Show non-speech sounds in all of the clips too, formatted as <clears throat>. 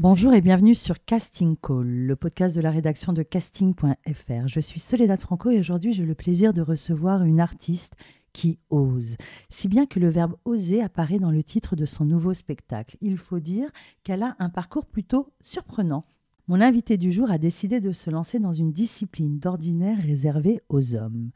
Bonjour et bienvenue sur Casting Call, le podcast de la rédaction de casting.fr. Je suis Soledad Franco et aujourd'hui j'ai le plaisir de recevoir une artiste qui ose. Si bien que le verbe oser apparaît dans le titre de son nouveau spectacle. Il faut dire qu'elle a un parcours plutôt surprenant. Mon invité du jour a décidé de se lancer dans une discipline d'ordinaire réservée aux hommes,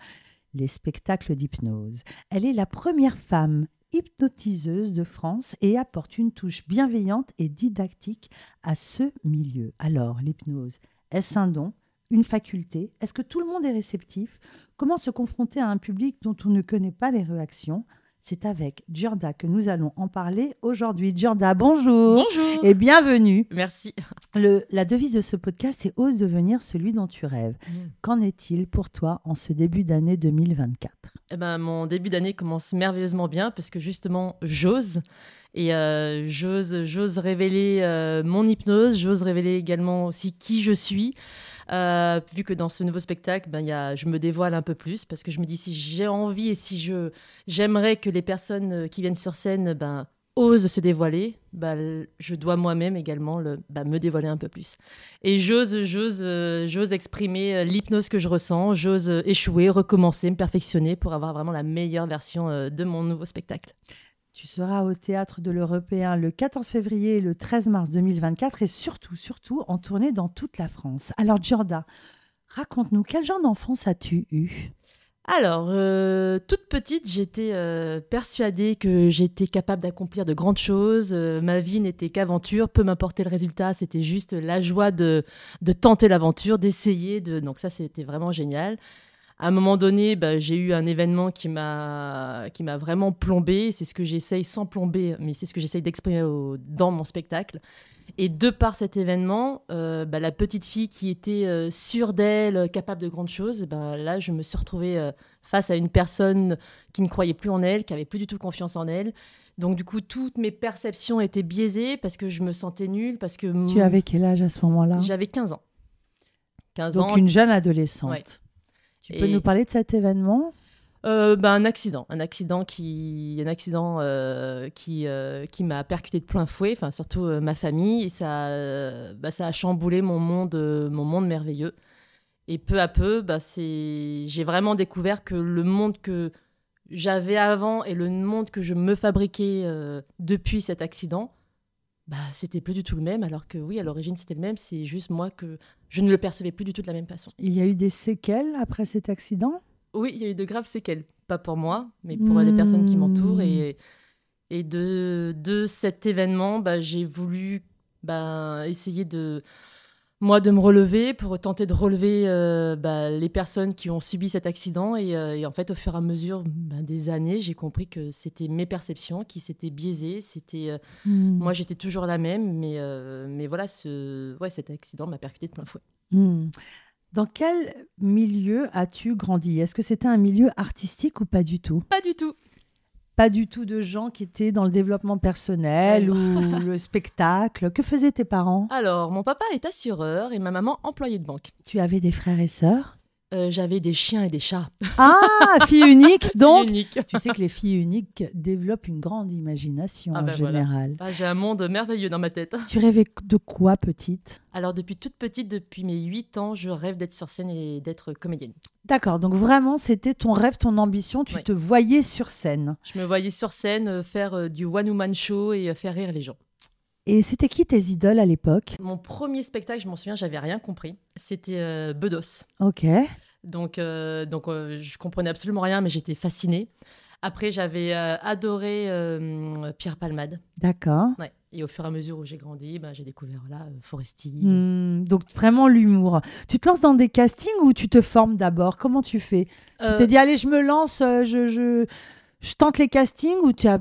les spectacles d'hypnose. Elle est la première femme hypnotiseuse de France et apporte une touche bienveillante et didactique à ce milieu. Alors, l'hypnose, est-ce un don, une faculté? Est-ce que tout le monde est réceptif? Comment se confronter à un public dont on ne connaît pas les réactions? C'est avec Giorda que nous allons en parler aujourd'hui. Giorda, bonjour. Bonjour. Et bienvenue. Merci. Le, la devise de ce podcast, c'est Ose devenir celui dont tu rêves. Mm. Qu'en est-il pour toi en ce début d'année 2024 Eh ben, mon début d'année commence merveilleusement bien parce que justement, j'ose. Et euh, j'ose, j'ose révéler euh, mon hypnose, j'ose révéler également aussi qui je suis. Euh, vu que dans ce nouveau spectacle, ben, y a, je me dévoile un peu plus parce que je me dis si j'ai envie et si je j'aimerais que les personnes euh, qui viennent sur scène ben, osent se dévoiler, ben, je dois moi-même également le, ben, me dévoiler un peu plus. Et j'ose, j'ose, euh, j'ose exprimer l'hypnose que je ressens, j'ose échouer, recommencer, me perfectionner pour avoir vraiment la meilleure version de mon nouveau spectacle. Tu seras au théâtre de l'Européen le 14 février et le 13 mars 2024 et surtout, surtout en tournée dans toute la France. Alors, Giorda, raconte-nous, quel genre d'enfance as-tu eu? Alors, euh, toute petite, j'étais euh, persuadée que j'étais capable d'accomplir de grandes choses. Euh, ma vie n'était qu'aventure, peu m'importait le résultat, c'était juste la joie de, de tenter l'aventure, d'essayer. De... Donc ça, c'était vraiment génial. À un moment donné, bah, j'ai eu un événement qui m'a qui m'a vraiment plombé. C'est ce que j'essaye sans plomber, mais c'est ce que j'essaye d'exprimer dans mon spectacle. Et de par cet événement, euh, bah, la petite fille qui était euh, sûre d'elle, capable de grandes choses, bah, là, je me suis retrouvée euh, face à une personne qui ne croyait plus en elle, qui avait plus du tout confiance en elle. Donc du coup, toutes mes perceptions étaient biaisées parce que je me sentais nulle, parce que Tu avais quel âge à ce moment-là? J'avais 15 ans. 15 Donc ans. une jeune adolescente. Ouais. Tu peux Et- nous parler de cet événement? Euh, bah, un accident, un accident qui, un accident euh, qui, euh, qui m'a percuté de plein fouet, enfin surtout euh, ma famille, et ça, bah, ça a chamboulé mon monde, mon monde merveilleux. Et peu à peu, bah, c'est, j'ai vraiment découvert que le monde que j'avais avant et le monde que je me fabriquais depuis cet accident, bah, c'était plus du tout le même. Alors que oui, à l'origine c'était le même, c'est juste moi que je ne le percevais plus du tout de la même façon. Il y a eu des séquelles après cet accident? Oui, il y a eu de graves séquelles. Pas pour moi, mais pour les personnes qui m'entourent. Et, et de, de cet événement, bah, j'ai voulu bah, essayer de, moi, de me relever pour tenter de relever euh, bah, les personnes qui ont subi cet accident. Et, euh, et en fait, au fur et à mesure bah, des années, j'ai compris que c'était mes perceptions qui s'étaient biaisées. C'était, euh, Hmm. Moi, j'étais toujours la même, mais, mais voilà, ce, ouais, cet accident m'a percuté de plein fouet. Hmm. Dans quel milieu as-tu grandi? Est-ce que c'était un milieu artistique ou pas du tout? Pas du tout. Pas du tout de gens qui étaient dans le développement personnel Oh. ou <laughs> le spectacle. Que faisaient tes parents? Alors, mon papa est assureur et ma maman employée de banque. Tu avais des frères et sœurs? Euh, J'avais des chiens et des chats. Ah, <laughs> fille unique donc Unique. Tu sais que les filles uniques développent une grande imagination Ah en ben voilà. général. Ah, J'ai un monde merveilleux dans ma tête. Tu rêvais de quoi petite? Alors, depuis toute petite, depuis mes 8 ans, je rêve d'être sur scène et d'être comédienne. D'accord, donc vraiment c'était ton rêve, ton ambition, tu Ouais. te voyais sur scène. Je me voyais sur scène euh, faire euh, du one-woman show et euh, faire rire les gens. Et c'était qui tes idoles à l'époque? Mon premier spectacle, je m'en souviens, j'avais rien compris. C'était Bedos. Ok. Donc, donc je comprenais absolument rien, mais j'étais fascinée. Après, j'avais adoré Pierre Palmade. D'accord. Ouais. Et au fur et à mesure où j'ai grandi, bah, j'ai découvert là, euh, Foresti. Hmm, donc vraiment l'humour. Tu te lances dans des castings ou tu te formes d'abord? Comment tu fais? Tu Euh, te dis allez je me lance, euh, je, je, je tente les castings ou tu as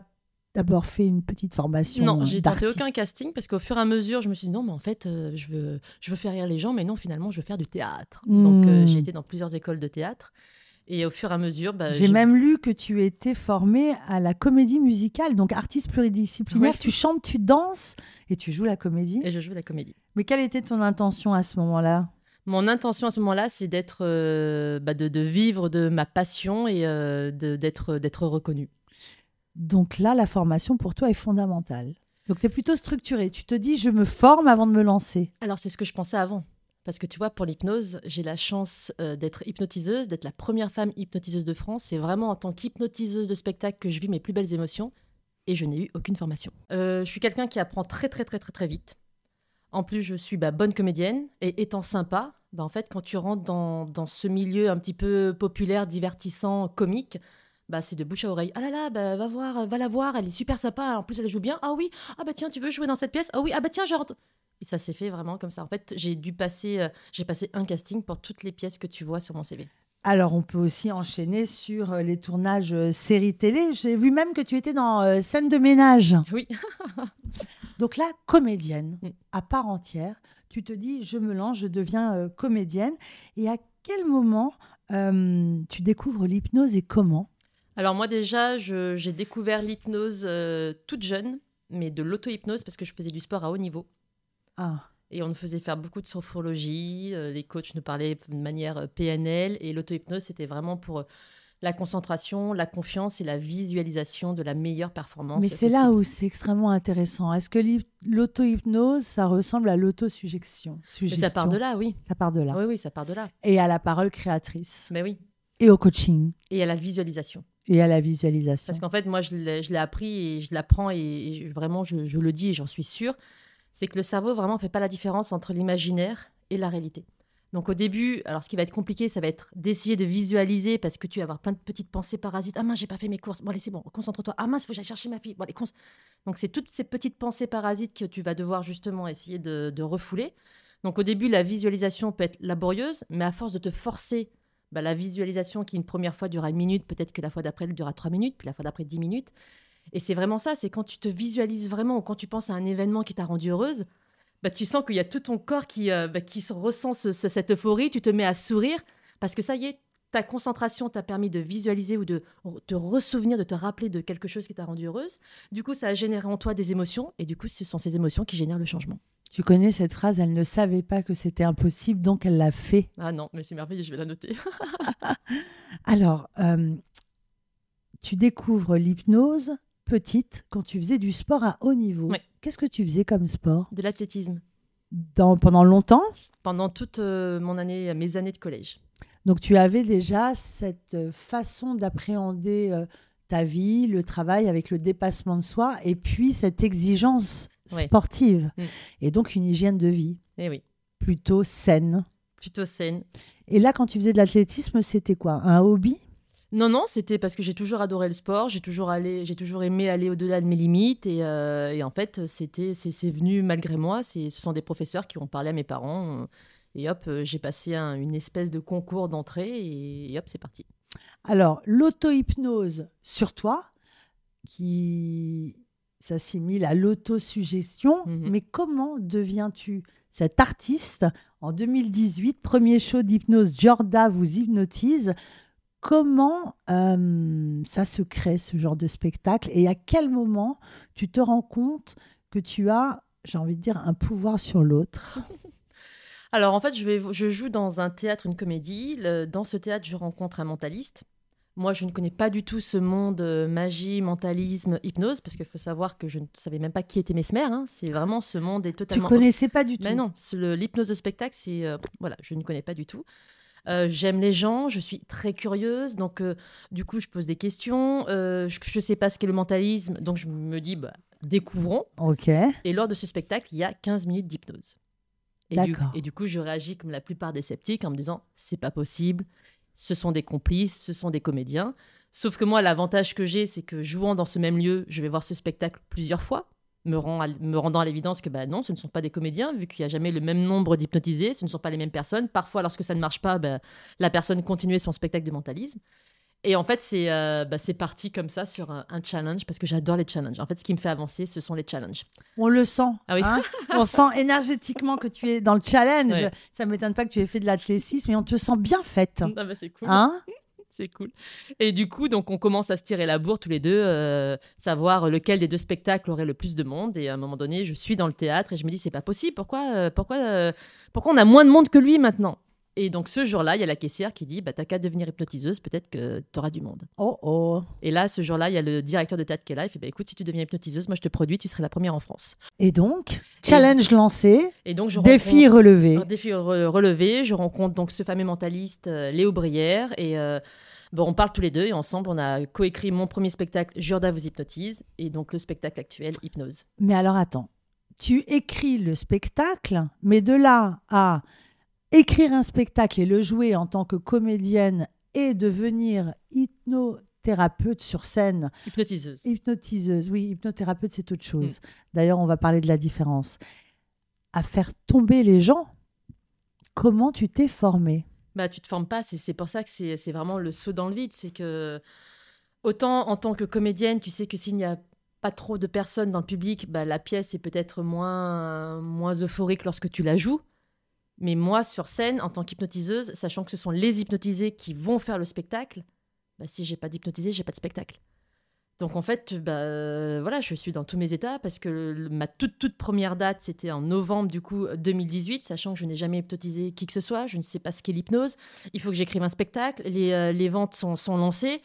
d'abord fait une petite formation Non, j'ai tenté aucun casting parce qu'au fur et à mesure, je me suis dit non, mais en fait, euh, je, veux, je veux faire rire les gens, mais non, finalement, je veux faire du théâtre. Donc, euh, Hmm. j'ai été dans plusieurs écoles de théâtre. Et au fur et à mesure, bah, J'ai même lu que tu étais formée à la comédie musicale, donc artiste pluridisciplinaire. Ouais. Tu chantes, tu danses et tu joues la comédie. Et je joue la comédie. Mais quelle était ton intention à ce moment-là? Mon intention à ce moment-là, c'est d'être, euh, bah, de, de vivre de ma passion et euh, d'être, d'être reconnue. Donc là, la formation pour toi est fondamentale. Donc tu es plutôt structuré. Tu te dis, je me forme avant de me lancer. Alors, c'est ce que je pensais avant. Parce que tu vois, pour l'hypnose, j'ai la chance euh, d'être hypnotiseuse, d'être la première femme hypnotiseuse de France. C'est vraiment en tant qu'hypnotiseuse de spectacle que je vis mes plus belles émotions. Et je n'ai eu aucune formation. Euh, je suis quelqu'un qui apprend très, très, très, très, très vite. En plus, je suis bah, bonne comédienne. Et étant sympa, bah, en fait, quand tu rentres dans, ce milieu un petit peu populaire, divertissant, comique, bah, c'est de bouche à oreille. Ah là là, va voir, va la voir, elle est super sympa. En plus, elle joue bien. Ah oui, ah bah tiens, tu veux jouer dans cette pièce? Ah oui, ah bah tiens, je. Et ça s'est fait vraiment comme ça. En fait, j'ai dû passer, euh, j'ai passé un casting pour toutes les pièces que tu vois sur mon CV. Alors, on peut aussi enchaîner sur euh, les tournages euh, séries télé. J'ai vu même que tu étais dans euh, Scène de ménage. Oui. <laughs> Donc là, comédienne Mm. à part entière. Tu te dis, je me lance, je deviens comédienne. Et à quel moment tu découvres l'hypnose et comment? Alors moi déjà, j'ai découvert l'hypnose toute jeune, mais de l'auto-hypnose parce que je faisais du sport à haut niveau. Ah, Et on nous faisait faire beaucoup de sophrologie. euh, les coachs nous parlaient de manière euh, PNL. Et l'auto-hypnose, c'était vraiment pour euh, la concentration, la confiance et la visualisation de la meilleure performance. mais c'est là où c'est extrêmement intéressant. Est-ce que l'auto-hypnose, ça ressemble à l'autosuggestion ça part de là, oui. Ça part de là. Oui, oui, ça part de là. Et à la parole créatrice. Mais oui. Et au coaching. Et à la visualisation. Et à la visualisation. Parce qu'en fait, moi, je l'ai appris et je l'apprends et, vraiment, je, je le dis et j'en suis sûre, c'est que le cerveau vraiment fait pas la différence entre l'imaginaire et la réalité. Donc au début, alors ce qui va être compliqué, ça va être d'essayer de visualiser parce que tu vas avoir plein de petites pensées parasites. Ah mince, j'ai pas fait mes courses. Bon allez, c'est bon, concentre-toi. Ah mince, faut que j'aille chercher ma fille. Bon allez, Donc c'est toutes ces petites pensées parasites que tu vas devoir justement essayer de, de refouler. Donc au début, la visualisation peut être laborieuse, mais à force de te forcer, bah, la visualisation qui une première fois durera une minute, peut-être que la fois d'après elle durera trois minutes, puis la fois d'après dix minutes. Et c'est vraiment ça, c'est quand tu te visualises vraiment ou quand tu penses à un événement qui t'a rendu heureuse, bah, tu sens qu'il y a tout ton corps qui, euh, bah, qui se ressent ce- ce- cette euphorie, tu te mets à sourire parce que ça y est, ta concentration t'a permis de visualiser ou de te ressouvenir, de te rappeler de quelque chose qui t'a rendu heureuse. Du coup, ça a généré en toi des émotions et du coup, ce sont ces émotions qui génèrent le changement. Tu connais cette phrase, elle ne savait pas que c'était impossible, donc elle l'a fait. Ah non, mais c'est merveilleux, je vais la noter. <laughs> Alors, euh, tu découvres l'hypnose petite quand tu faisais du sport à haut niveau. Qu'est-ce que tu faisais comme sport? De l'athlétisme Dans, Pendant longtemps? Pendant toute euh, mon année, mes années de collège. Donc tu avais déjà cette euh, façon d'appréhender euh, ta vie, le travail avec le dépassement de soi et puis cette exigence sportive Mm. et donc une hygiène de vie Eh oui, plutôt saine. plutôt saine. Et là, quand tu faisais de l'athlétisme, c'était quoi? Un hobby? Non, non, c'était parce que j'ai toujours adoré le sport, j'ai toujours, allé, j'ai toujours aimé aller au-delà de mes limites et, euh, et en fait, c'était, c'est, c'est venu malgré moi. C'est, ce sont des professeurs qui ont parlé à mes parents euh, et hop, euh, j'ai passé un- une espèce de concours d'entrée et, et hop, c'est parti. Alors, l'auto-hypnose sur toi, qui s'assimile à l'autosuggestion, Mhm. mais comment deviens-tu cet artiste? En 2018, premier show d'hypnose, Jorda vous hypnotise Comment euh, ça se crée, ce genre de spectacle Et à quel moment tu te rends compte que tu as, j'ai envie de dire, un pouvoir sur l'autre? <laughs> Alors en fait, je, vais, je joue dans un théâtre, une comédie. Le- dans ce théâtre, je rencontre un mentaliste. Moi, je ne connais pas du tout ce monde euh, magie, mentalisme, hypnose, parce qu'il faut savoir que je ne savais même pas qui était Mesmer. hein. C'est vraiment ce monde est Tu totalement connaissais pas du tout? Mais non, l'hypnose de spectacle, c'est euh, voilà, je ne connais pas du tout. Euh, J'aime les gens, je suis très curieuse, donc euh, du coup je pose des questions. Euh, je ne sais pas ce qu'est le mentalisme, donc je me dis bah, découvrons. Ok. Et lors de ce spectacle, il y a 15 minutes d'hypnose. Et du, D'accord. et du coup, je réagis comme la plupart des sceptiques en me disant c'est pas possible, ce sont des complices, ce sont des comédiens. Sauf que moi, l'avantage que j'ai, c'est que jouant dans ce même lieu, je vais voir ce spectacle plusieurs fois, me, rend à- me rendant à l'évidence que bah non, ce ne sont pas des comédiens, vu qu'il n'y a jamais le même nombre d'hypnotisés, ce ne sont pas les mêmes personnes. Parfois, lorsque ça ne marche pas, bah, la personne continuait son spectacle de mentalisme. Et en fait, c'est euh, bah, parti comme ça sur un, un challenge parce que j'adore les challenges. En fait, ce qui me fait avancer, ce sont les challenges. On le sent. Ah oui. hein <laughs> on sent énergétiquement que tu es dans le challenge. Ouais. Ça m'étonne pas que tu aies fait de l'athlétisme, mais on te sent bien faite. Ah bah, c'est cool. Hein? C'est cool. Et du coup, donc on commence à se tirer la bourre tous les deux, euh, savoir lequel des deux spectacles aurait le plus de monde. Et à un moment donné, je suis dans le théâtre et je me dis c'est pas possible. Pourquoi, euh, pourquoi, euh, pourquoi on a moins de monde que lui maintenant? Et donc ce jour-là, il y a la caissière qui dit bah t'as qu'à devenir hypnotiseuse, peut-être que tu auras du monde. Oh oh. Et là, ce jour-là, il y a le directeur de théâtre qui est là. Il fait bah écoute, si tu deviens hypnotiseuse, moi je te produis, tu serais la première en France. Et donc, challenge lancé, Et donc je défi relevé. Un défi re- relevé, je rencontre donc ce fameux mentaliste euh, Léo Brière et euh, bon, on parle tous les deux et ensemble on a coécrit mon premier spectacle Jurda vous hypnotise et donc le spectacle actuel Hypnose. Mais alors attends, tu écris le spectacle, mais de là à écrire un spectacle et le jouer en tant que comédienne et devenir hypnothérapeute sur scène, Hypnotiseuse. hypnotiseuse, oui, hypnothérapeute c'est autre chose. Mm. D'ailleurs, on va parler de la différence. À faire tomber les gens, comment tu t'es formée? Bah tu te formes pas, c'est pour ça que c'est c'est vraiment le saut dans le vide, c'est que autant en tant que comédienne, tu sais que s'il n'y a pas trop de personnes dans le public, bah, la pièce est peut-être moins, moins euphorique lorsque tu la joues. Mais moi, sur scène, en tant qu'hypnotiseuse, sachant que ce sont les hypnotisés qui vont faire le spectacle, bah, si j'ai pas d'hypnotisé, j'ai pas de spectacle. Donc en fait, bah, euh, voilà, je suis dans tous mes états parce que ma toute toute première date, c'était en novembre du coup 2018, sachant que je n'ai jamais hypnotisé qui que ce soit, je ne sais pas ce qu'est l'hypnose. Il faut que j'écrive un spectacle, les, euh, les ventes sont, sont lancées.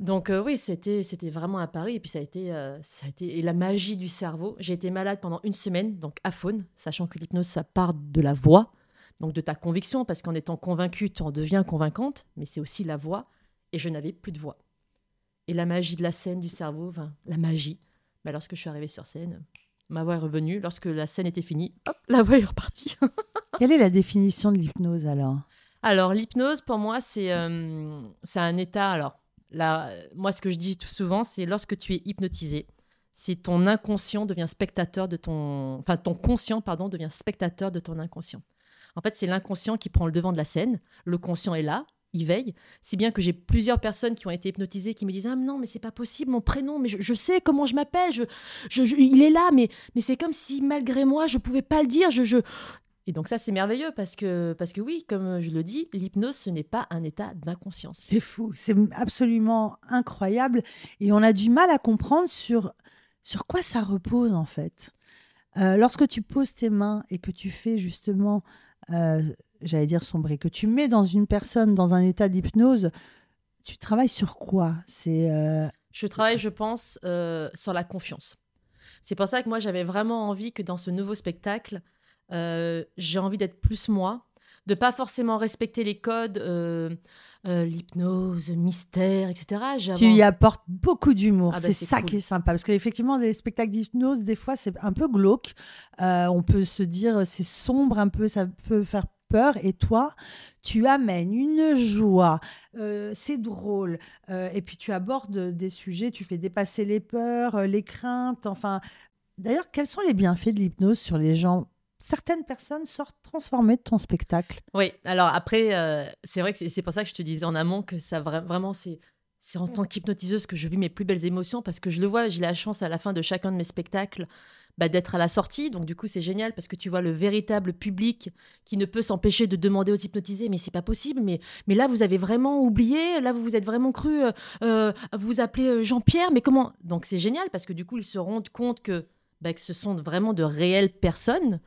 Donc euh, oui, c'était c'était vraiment à Paris et puis ça a été ça a été et la magie du cerveau. J'ai été malade pendant une semaine, donc aphone, sachant que l'hypnose ça part de la voix, donc de ta conviction, parce qu'en étant convaincue, tu en deviens convaincante, mais c'est aussi la voix. Et je n'avais plus de voix. Et la magie de la scène, du cerveau, enfin, la magie. Bah, lorsque je suis arrivée sur scène, ma voix est revenue. Lorsque la scène était finie, hop, la voix est repartie. <laughs> Quelle est la définition de l'hypnose alors? Alors, l'hypnose, pour moi, c'est euh, un état. Alors, là, moi, ce que je dis tout souvent, c'est lorsque tu es hypnotisé, c'est ton inconscient devient spectateur de ton. Enfin, ton conscient, pardon, devient spectateur de ton inconscient. En fait, c'est l'inconscient qui prend le devant de la scène. Le conscient est là, il veille. Si bien que j'ai plusieurs personnes qui ont été hypnotisées qui me disent Ah non, mais c'est pas possible, mon prénom, mais je, sais comment je m'appelle, je- je- il est là, mais, mais c'est comme si malgré moi, je pouvais pas le dire. Je, je... Et donc, ça, c'est merveilleux parce que, parce que, oui, comme je le dis, l'hypnose, ce n'est pas un état d'inconscience. C'est fou, c'est absolument incroyable et on a du mal à comprendre sur, sur quoi ça repose en fait. Euh, lorsque tu poses tes mains et que tu fais justement, euh, j'allais dire sombrer, que tu mets dans une personne dans un état d'hypnose, tu travailles sur quoi? C'est euh, Je travaille, je pense, euh, sur la confiance. C'est pour ça que moi, j'avais vraiment envie que dans ce nouveau spectacle, euh, j'ai envie d'être plus moi, de pas forcément respecter les codes, euh, euh, l'hypnose, mystère, etc. Tu y apportes beaucoup d'humour. Ah bah, c'est ça cool. qui est sympa parce qu'effectivement, des spectacles d'hypnose, des fois, c'est un peu glauque. Euh, on peut se dire c'est sombre un peu, ça peut faire peur. Et toi, tu amènes une joie. euh, c'est drôle. euh, et puis tu abordes des sujets, tu fais dépasser les peurs, euh, les craintes. Enfin, d'ailleurs, quels sont les bienfaits de l'hypnose sur les gens? Certaines personnes sortent transformées de ton spectacle. Oui, alors après, euh, c'est vrai que c'est- c'est pour ça que je te disais en amont que ça vra- vraiment, c'est. C'est en tant qu'hypnotiseuse que je vis mes plus belles émotions parce que je le vois, j'ai la chance à la fin de chacun de mes spectacles bah, d'être à la sortie. Donc du coup, c'est génial parce que tu vois le véritable public qui ne peut s'empêcher de demander aux hypnotisés mais c'est pas possible, mais, mais là vous avez vraiment oublié, là vous vous êtes vraiment cru, euh, euh, vous appelez euh, Jean-Pierre, mais comment? Donc c'est génial parce que du coup ils se rendent compte que, bah, que ce sont vraiment de réelles personnes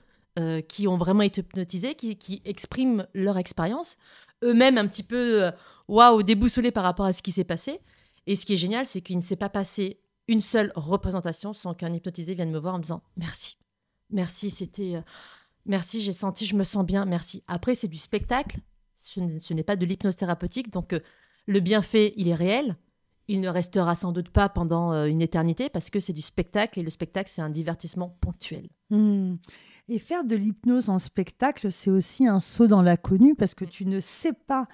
qui ont vraiment été hypnotisés, qui, qui expriment leur expérience, eux-mêmes un petit peu waouh, déboussolés par rapport à ce qui s'est passé. Et ce qui est génial, c'est qu'il ne s'est pas passé une seule représentation sans qu'un hypnotisé vienne me voir en me disant merci. Merci, c'était. euh, merci, j'ai senti, je me sens bien, merci. Après, c'est du spectacle, ce n'est pas de l'hypnose thérapeutique, donc euh, le bienfait, il est réel. Il ne restera sans doute pas pendant euh, une éternité parce que c'est du spectacle et le spectacle, c'est un divertissement ponctuel. Hmm. Et faire de l'hypnose en spectacle, c'est aussi un saut dans l'inconnu parce que tu ne sais pas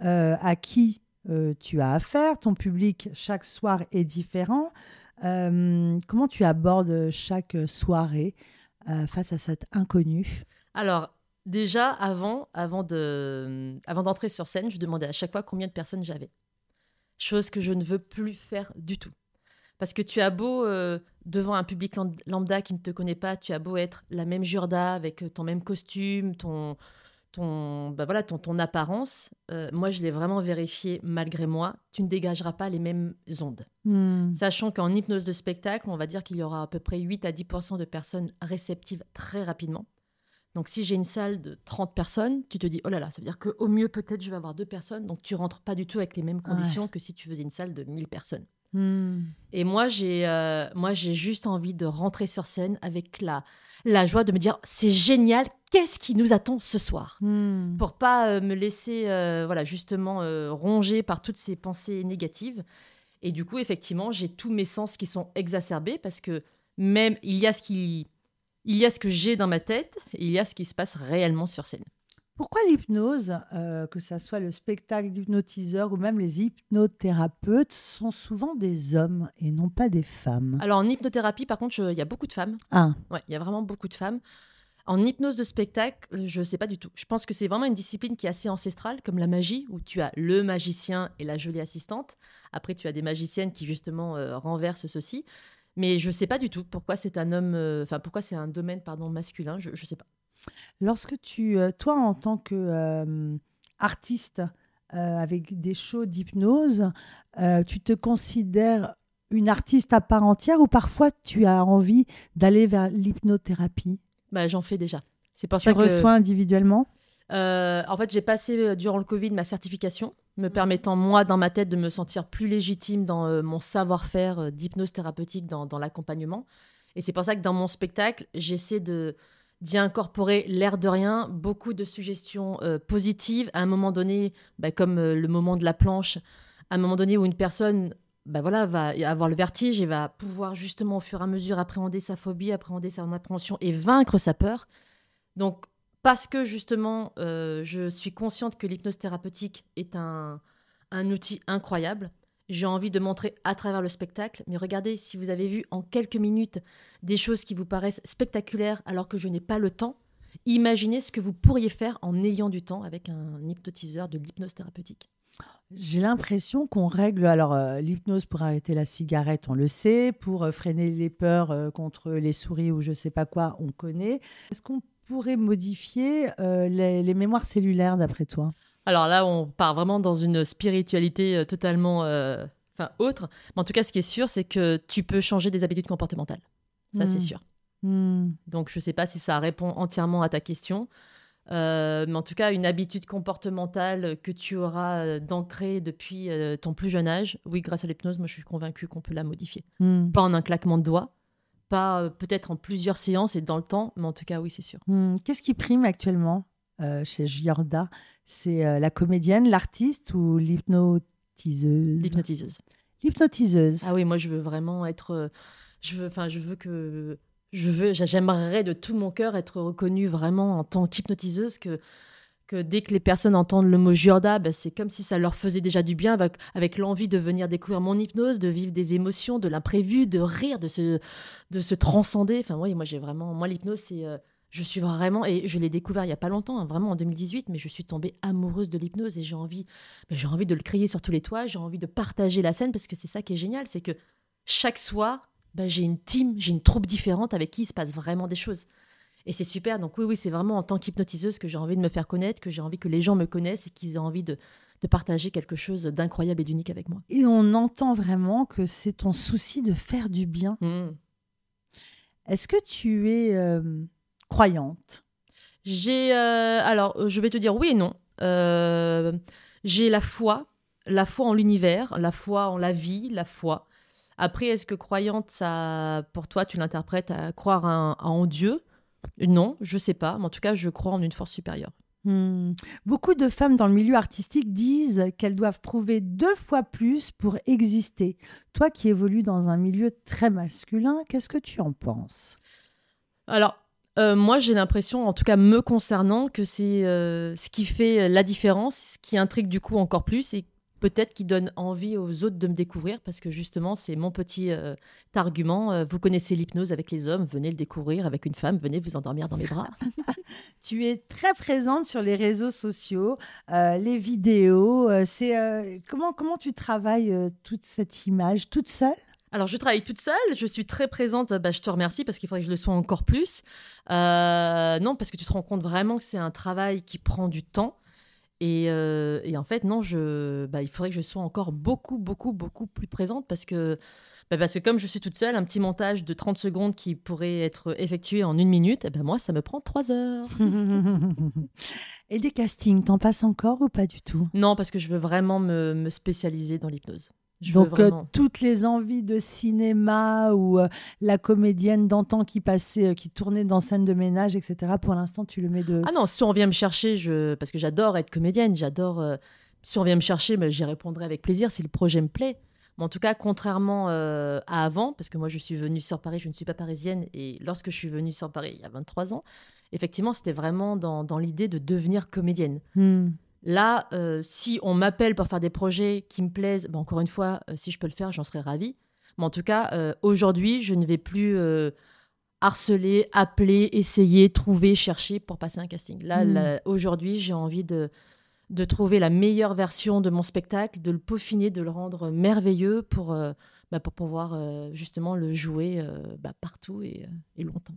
à qui euh, tu as affaire. Ton public, chaque soir, est différent. Euh, comment tu abordes chaque soirée euh, face à cet inconnu? Alors, déjà, avant, avant de, avant d'entrer sur scène, je demandais à chaque fois combien de personnes j'avais. chose que je ne veux plus faire du tout. Parce que tu as beau, devant un public lambda qui ne te connaît pas, tu as beau être la même Jurda avec ton même costume, ton, ton, bah voilà, ton, ton apparence, euh, moi je l'ai vraiment vérifié malgré moi, tu ne dégageras pas les mêmes ondes. Hmm. Sachant qu'en hypnose de spectacle, on va dire qu'il y aura à peu près 8 à 10 de personnes réceptives très rapidement. Donc si j'ai une salle de 30 personnes, tu te dis, oh là là, ça veut dire qu'au mieux peut-être je vais avoir deux personnes, donc tu rentres pas du tout avec les mêmes conditions que si tu faisais une salle de 1000 personnes. Hmm. Et moi j'ai euh, moi j'ai juste envie de rentrer sur scène avec la la joie de me dire c'est génial, qu'est-ce qui nous attend ce soir hmm. Pour pas euh, me laisser, euh, voilà, justement euh, ronger par toutes ces pensées négatives. Et du coup, effectivement, j'ai tous mes sens qui sont exacerbés parce que même il y a ce qui, il y a ce que j'ai dans ma tête, et il y a ce qui se passe réellement sur scène. Pourquoi l'hypnose, euh, que ce soit le spectacle d'hypnotiseur ou même les hypnothérapeutes, sont souvent des hommes et non pas des femmes? Alors en hypnothérapie, par contre, il y a beaucoup de femmes. Ah. Ouais, il y a vraiment beaucoup de femmes. En hypnose de spectacle, je ne sais pas du tout. Je pense que c'est vraiment une discipline qui est assez ancestrale, comme la magie, où tu as le magicien et la jolie assistante. Après, tu as des magiciennes qui justement euh, renversent ceci. Mais je ne sais pas du tout pourquoi c'est un homme, euh, enfin pourquoi c'est un domaine pardon masculin. Je ne sais pas. Lorsque tu, euh, toi, en tant que euh, artiste euh, avec des shows d'hypnose, tu te considères une artiste à part entière ou parfois tu as envie d'aller vers l'hypnothérapie? Bah, J'en fais déjà. C'est pour tu ça reçois individuellement? En fait, j'ai passé durant le Covid ma certification, me permettant, moi, dans ma tête, de me sentir plus légitime dans mon savoir-faire d'hypnose thérapeutique dans, dans l'accompagnement. Et c'est pour ça que dans mon spectacle, j'essaie de d'y incorporer l'air de rien, beaucoup de suggestions euh, positives. À un moment donné, bah, comme euh, le moment de la planche, à un moment donné où une personne bah, voilà, va avoir le vertige et va pouvoir justement au fur et à mesure appréhender sa phobie, appréhender son appréhension et vaincre sa peur. Donc, parce que justement, euh, je suis consciente que l'hypnose thérapeutique est un, un outil incroyable, j'ai envie de montrer à travers le spectacle. Mais regardez, si vous avez vu en quelques minutes des choses qui vous paraissent spectaculaires alors que je n'ai pas le temps, imaginez ce que vous pourriez faire en ayant du temps avec un hypnotiseur de l'hypnose thérapeutique. J'ai l'impression qu'on règle alors euh, l'hypnose pour arrêter la cigarette, on le sait, pour euh, freiner les peurs euh, contre les souris ou je sais pas quoi, on connaît. Est-ce qu'on pourrait modifier les mémoires cellulaires d'après toi? Alors là, on part vraiment dans une spiritualité totalement enfin autre. Mais en tout cas, ce qui est sûr, c'est que tu peux changer des habitudes comportementales. Ça, c'est hmm. sûr. Hmm. Donc, je ne sais pas si ça répond entièrement à ta question. Euh, mais en tout cas, une habitude comportementale que tu auras d'ancrer depuis ton plus jeune âge, oui, grâce à l'hypnose, moi je suis convaincue qu'on peut la modifier. Hmm. Pas en un claquement de doigts, pas peut-être en plusieurs séances et dans le temps, mais en tout cas, oui, c'est sûr. Qu'est-ce qui prime actuellement chez Giorda? C'est euh, la comédienne, l'artiste ou l'hypnotiseuse? L'hypnotiseuse. L'hypnotiseuse. Ah oui, moi je veux vraiment être. Euh, je veux, enfin, je veux que. Je veux, j'aimerais de tout mon cœur être reconnue vraiment en tant qu'hypnotiseuse que dès que les personnes entendent le mot Jurda, bah, c'est comme si ça leur faisait déjà du bien avec, l'envie de venir découvrir mon hypnose, de vivre des émotions, de l'imprévu, de rire, de se, de transcender. Enfin, moi, moi j'ai vraiment. Moi, l'hypnose. Euh, je suis vraiment, et je l'ai découvert il y a pas longtemps, hein, vraiment en 2018, mais je suis tombée amoureuse de l'hypnose et j'ai envie, j'ai envie de le crier sur tous les toits, j'ai envie de partager la scène parce que c'est ça qui est génial, c'est que chaque soir, bah, j'ai une team, j'ai une troupe différente avec qui il se passe vraiment des choses. Et c'est super, donc oui, oui, c'est vraiment en tant qu'hypnotiseuse que j'ai envie de me faire connaître, que j'ai envie que les gens me connaissent et qu'ils aient envie de, partager quelque chose d'incroyable et d'unique avec moi. Et on entend vraiment que c'est ton souci de faire du bien. Mmh. Est-ce que tu es... Euh, croyante? J'ai. Euh, alors, euh, je vais te dire oui et non. Euh, j'ai la foi, la foi en l'univers, la foi en la vie, la foi. Après, est-ce que croyante, ça, pour toi, tu l'interprètes à croire en Dieu? Non, je sais pas. Mais en tout cas, je crois en une force supérieure. Hmm. Beaucoup de femmes dans le milieu artistique disent qu'elles doivent prouver deux fois plus pour exister. Toi qui évolues dans un milieu très masculin, qu'est-ce que tu en penses? Alors, euh, moi, j'ai l'impression, en tout cas me concernant, que c'est euh, ce qui fait la différence, ce qui intrigue du coup encore plus, et peut-être qui donne envie aux autres de me découvrir parce que justement c'est mon petit euh, argument. Euh, vous connaissez l'hypnose avec les hommes, venez le découvrir avec une femme, venez vous endormir dans mes bras. <laughs> tu es très présente sur les réseaux sociaux, euh, les vidéos. c'est comment comment tu travailles toute cette image? Toute seule? Alors, je travaille toute seule, je suis très présente. Bah, je te remercie parce qu'il faudrait que je le sois encore plus. non, parce que tu te rends compte vraiment que c'est un travail qui prend du temps. Euh, et, en fait, non, je, bah, il faudrait que je sois encore beaucoup, beaucoup, beaucoup plus présente parce que, bah, parce que comme je suis toute seule, un petit montage de 30 secondes qui pourrait être effectué en une minute, eh ben moi, ça me prend 3 heures. <laughs> et des castings, t'en passes encore ou pas du tout? Non, parce que je veux vraiment me spécialiser dans l'hypnose. Donc euh, toutes les envies de cinéma ou euh, la comédienne d'antan qui passait, euh, qui tournait dans scène de ménage, etc. Pour l'instant, tu le mets de. Ah non, si on vient me chercher, je... parce que j'adore être comédienne, j'adore. Si on vient me chercher, mais j'y répondrai avec plaisir si le projet me plaît. Mais en tout cas, contrairement à avant, parce que moi je suis venue sur Paris, je ne suis pas parisienne, et lorsque je suis venue sur Paris il y a 23 ans, effectivement, c'était vraiment dans, dans l'idée de devenir comédienne. Hmm. Là, euh, si on m'appelle pour faire des projets qui me plaisent, ben, encore une fois, euh, si je peux le faire, j'en serais ravie. Mais en tout cas, euh, aujourd'hui, je ne vais plus harceler, appeler, essayer, trouver, chercher pour passer un casting. Là, hmm. aujourd'hui, j'ai envie de, de trouver la meilleure version de mon spectacle, de le peaufiner, de le rendre merveilleux pour, bah, pour pouvoir justement le jouer bah, partout et, et longtemps.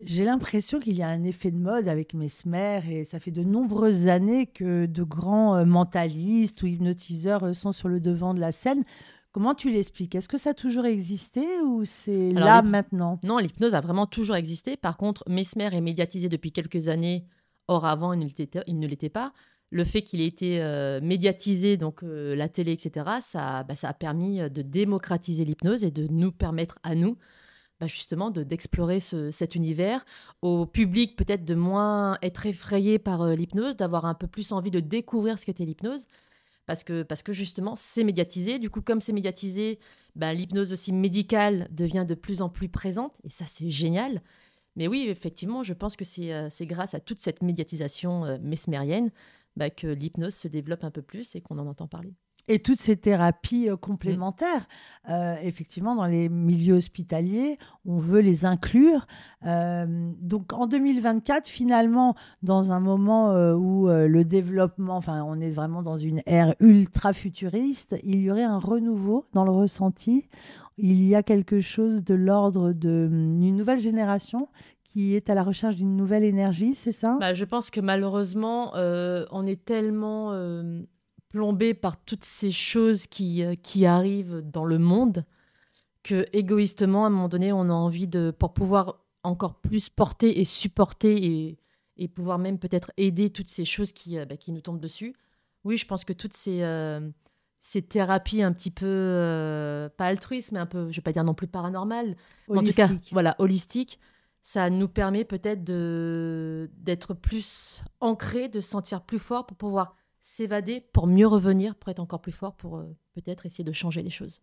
J'ai l'impression qu'il y a un effet de mode avec Mesmer et ça fait de nombreuses années que de grands euh, mentalistes ou hypnotiseurs euh, sont sur le devant de la scène. Comment tu l'expliques? Est-ce que ça a toujours existé ou c'est là maintenant? Non, l'hypnose a vraiment toujours existé. Par contre, Mesmer est médiatisé depuis quelques années. Or, avant, il ne l'était pas. Le fait qu'il ait été euh, médiatisé, donc la télé, etc., ça, bah, ça a permis de démocratiser l'hypnose et de nous permettre à nous bah, justement d'explorer cet univers, au public peut-être de moins être effrayé par euh, l'hypnose, d'avoir un peu plus envie de découvrir ce qu'était l'hypnose. Parce que, parce que justement, c'est médiatisé. Du coup, comme c'est médiatisé, bah, l'hypnose aussi médicale devient de plus en plus présente. Et ça, c'est génial. Mais oui, effectivement, je pense que c'est euh, grâce à toute cette médiatisation euh, mesmérienne bah, que l'hypnose se développe un peu plus et qu'on en entend parler. Et toutes ces thérapies euh, complémentaires, euh, effectivement, dans les milieux hospitaliers, on veut les inclure. Euh, donc en 2024, finalement, dans un moment où le développement, enfin, on est vraiment dans une ère ultra futuriste, il y aurait un renouveau dans le ressenti. Il y a quelque chose de l'ordre d'une nouvelle génération qui est à la recherche d'une nouvelle énergie, c'est ça? Bah, Je pense que malheureusement, on est tellement plombé par toutes ces choses qui, euh, qui arrivent dans le monde que égoïstement, à un moment donné, on a envie de, pour pouvoir encore plus porter et supporter et, et pouvoir même peut-être aider toutes ces choses qui, euh, bah, qui nous tombent dessus. Oui, je pense que toutes ces, euh, ces thérapies un petit peu, pas altruistes, mais un peu, je ne vais pas dire non plus paranormales, en tout cas, voilà, holistiques, ça nous permet peut-être d'être plus ancré, de se sentir plus fort pour pouvoir s'évader pour mieux revenir, pour être encore plus fort, pour euh, peut-être essayer de changer les choses.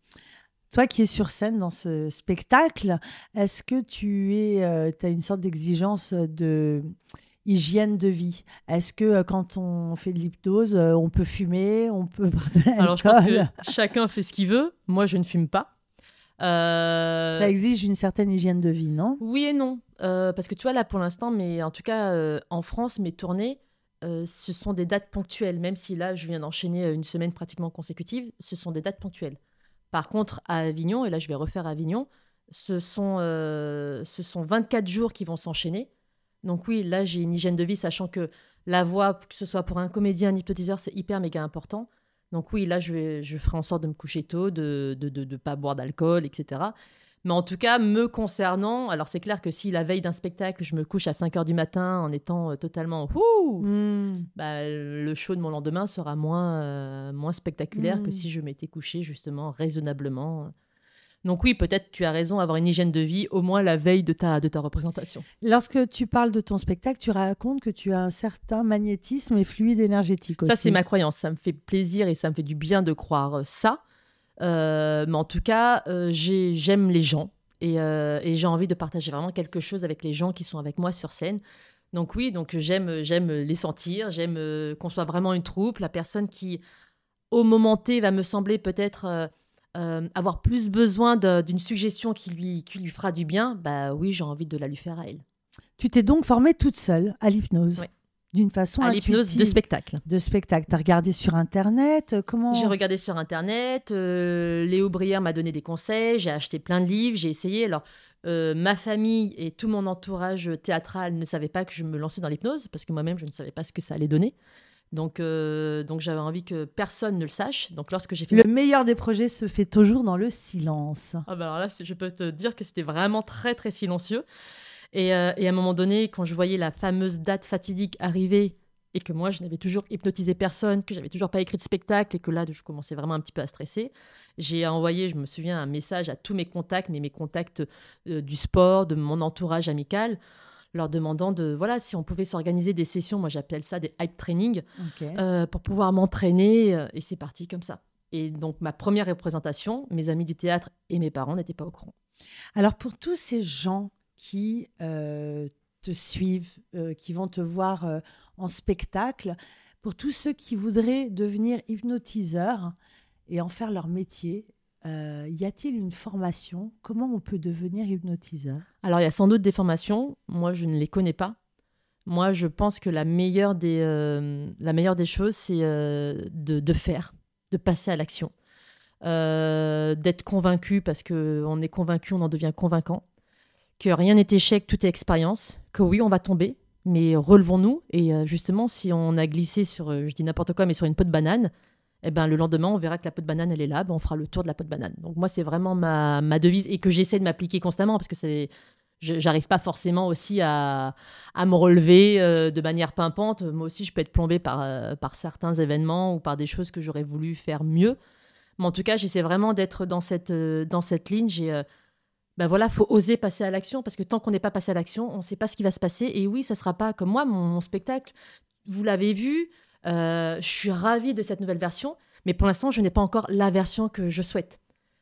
Toi qui es sur scène dans ce spectacle, est-ce que tu es, euh, as une sorte d'exigence de hygiène de vie? Est-ce que euh, quand on fait de l'hypnose, on peut fumer, on peut <laughs> Alors je pense que chacun fait ce qu'il veut. Moi, je ne fume pas. Ça exige une certaine hygiène de vie, non? Oui et non. parce que tu vois, là, pour l'instant, mais en tout cas, en France, mes tournées, euh, ce sont des dates ponctuelles, même si là, je viens d'enchaîner euh, une semaine pratiquement consécutive, ce sont des dates ponctuelles. Par contre, à Avignon, et là, je vais refaire Avignon, ce sont, euh, ce sont 24 jours qui vont s'enchaîner. Donc oui, là, j'ai une hygiène de vie, sachant que la voix, que ce soit pour un comédien, un hypnotiseur, c'est hyper méga important. Donc oui, là, je, vais, je ferai en sorte de me coucher tôt, de ne de, de, pas boire d'alcool, etc. Mais en tout cas, me concernant, alors c'est clair que si la veille d'un spectacle, je me couche à 5 heures du matin en étant euh, totalement ouh, hmm. bah, le show de mon lendemain sera moins, euh, moins spectaculaire que hmm. si je m'étais couché justement raisonnablement. Donc oui, peut-être tu as raison, avoir une hygiène de vie au moins la veille de ta, de ta représentation. Lorsque tu parles de ton spectacle, tu racontes que tu as un certain magnétisme et fluide énergétique aussi. Ça, c'est ma croyance. Ça me fait plaisir et ça me fait du bien de croire ça. Euh, mais en tout cas, euh, j'aime les gens euh, et, j'ai envie de partager vraiment quelque chose avec les gens qui sont avec moi sur scène. Donc oui, donc j'aime j'aime les sentir, j'aime qu'on soit vraiment une troupe, la personne qui au moment T, va me sembler peut-être avoir plus besoin d'une suggestion qui lui, qui lui fera du bien, bah oui, j'ai envie de la lui faire à elle. Tu t'es donc formée toute seule à l'hypnose d'une façon à l'hypnose de spectacle. De spectacle. Tu as regardé sur Internet euh, comment J'ai regardé sur Internet. Euh, Léo Brière m'a donné des conseils. J'ai acheté plein de livres. J'ai essayé. Alors, euh, ma famille et tout mon entourage théâtral ne savaient pas que je me lançais dans l'hypnose parce que moi-même, je ne savais pas ce que ça allait donner. Donc, donc j'avais envie que personne ne le sache. Donc, lorsque j'ai fait le meilleur des projets se fait toujours dans le silence. Ah bah alors là, je peux te dire que c'était vraiment très très silencieux. Euh, et, à un moment donné, quand je voyais la fameuse date fatidique arriver et que moi, je n'avais toujours hypnotisé personne, que j'avais toujours pas écrit de spectacle et que là, je commençais vraiment un petit peu à stresser, j'ai envoyé, je me souviens, un message à tous mes contacts, mais mes contacts euh, du sport, de mon entourage amical, leur demandant de, voilà, si on pouvait s'organiser des sessions, moi j'appelle ça des hype training, euh, pour pouvoir m'entraîner. et c'est parti comme ça. Et donc, ma première représentation, mes amis du théâtre et mes parents n'étaient pas au courant. Alors, pour tous ces gens qui euh, te suivent, euh, qui vont te voir euh, en spectacle. Pour tous ceux qui voudraient devenir hypnotiseurs et en faire leur métier, y a-t-il une formation? Comment on peut devenir hypnotiseur? Alors, il y a sans doute des formations. Moi, je ne les connais pas. Moi, je pense que la meilleure des, la meilleure des choses, c'est de, de, faire, de passer à l'action. d'être convaincu, parce qu'on est convaincu, on en devient convaincant que rien n'est échec, tout est expérience, que oui, on va tomber, mais relevons-nous. Et euh, justement, si on a glissé sur, euh, je dis n'importe quoi, mais sur une peau de banane, eh ben, le lendemain, on verra que la peau de banane, elle est là, ben, on fera le tour de la peau de banane. Donc moi, c'est vraiment ma, ma, devise et que j'essaie de m'appliquer constamment parce que c'est j'arrive pas forcément aussi à, à me relever euh, de manière pimpante. Moi aussi, je peux être plombée par, par certains événements ou par des choses que j'aurais voulu faire mieux. Mais en tout cas, j'essaie vraiment d'être dans cette, dans cette ligne. J'ai ben voilà, faut oser passer à l'action parce que tant qu'on n'est pas passé à l'action, on ne sait pas ce qui va se passer. Et oui, ça sera pas comme moi, mon, spectacle. Vous l'avez vu, euh, je suis ravie de cette nouvelle version, mais pour l'instant, je n'ai pas encore la version que je souhaite.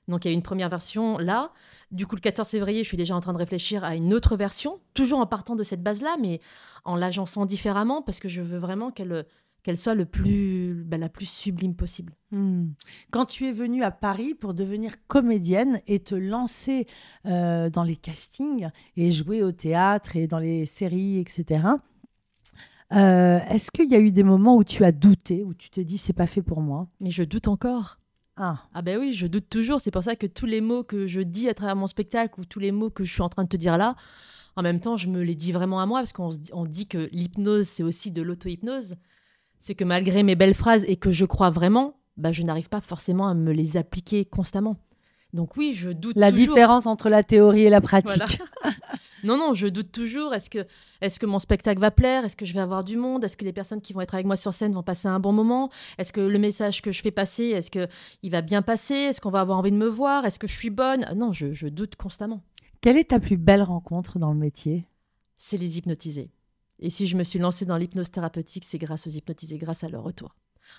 Donc il y a une première version là. Du coup, le 14 février, je suis déjà en train de réfléchir à une autre version, toujours en partant de cette base-là, mais en l'agençant différemment parce que je veux vraiment qu'elle qu'elle soit le plus, bah, la plus sublime possible. Hmm. Quand tu es venue à Paris pour devenir comédienne et te lancer euh, dans les castings et jouer au théâtre et dans les séries, etc., euh, est-ce qu'il y a eu des moments où tu as douté, où tu t'es dit c'est pas fait pour moi? Mais je doute encore. Ah. ah ben oui, je doute toujours. C'est pour ça que tous les mots que je dis à travers mon spectacle ou tous les mots que je suis en train de te dire là, en même temps, je me les dis vraiment à moi parce qu'on dit que l'hypnose, c'est aussi de l'auto-hypnose c'est que malgré mes belles phrases et que je crois vraiment, bah, je n'arrive pas forcément à me les appliquer constamment. Donc oui, je doute la différence entre la théorie et la pratique. <laughs> non, non, je doute toujours. Est-ce que, est que mon spectacle va plaire? Est-ce que je vais avoir du monde? Est-ce que les personnes qui vont être avec moi sur scène vont passer un bon moment? Est-ce que le message que je fais passer, est-ce que il va bien passer? Est-ce qu'on va avoir envie de me voir? Est-ce que je suis bonne? Non, je, je doute constamment. Quelle est ta plus belle rencontre dans le métier? C'est les hypnotiser. Et si je me suis lancée dans l'hypnose thérapeutique, c'est grâce aux hypnotisés, grâce à leur retour.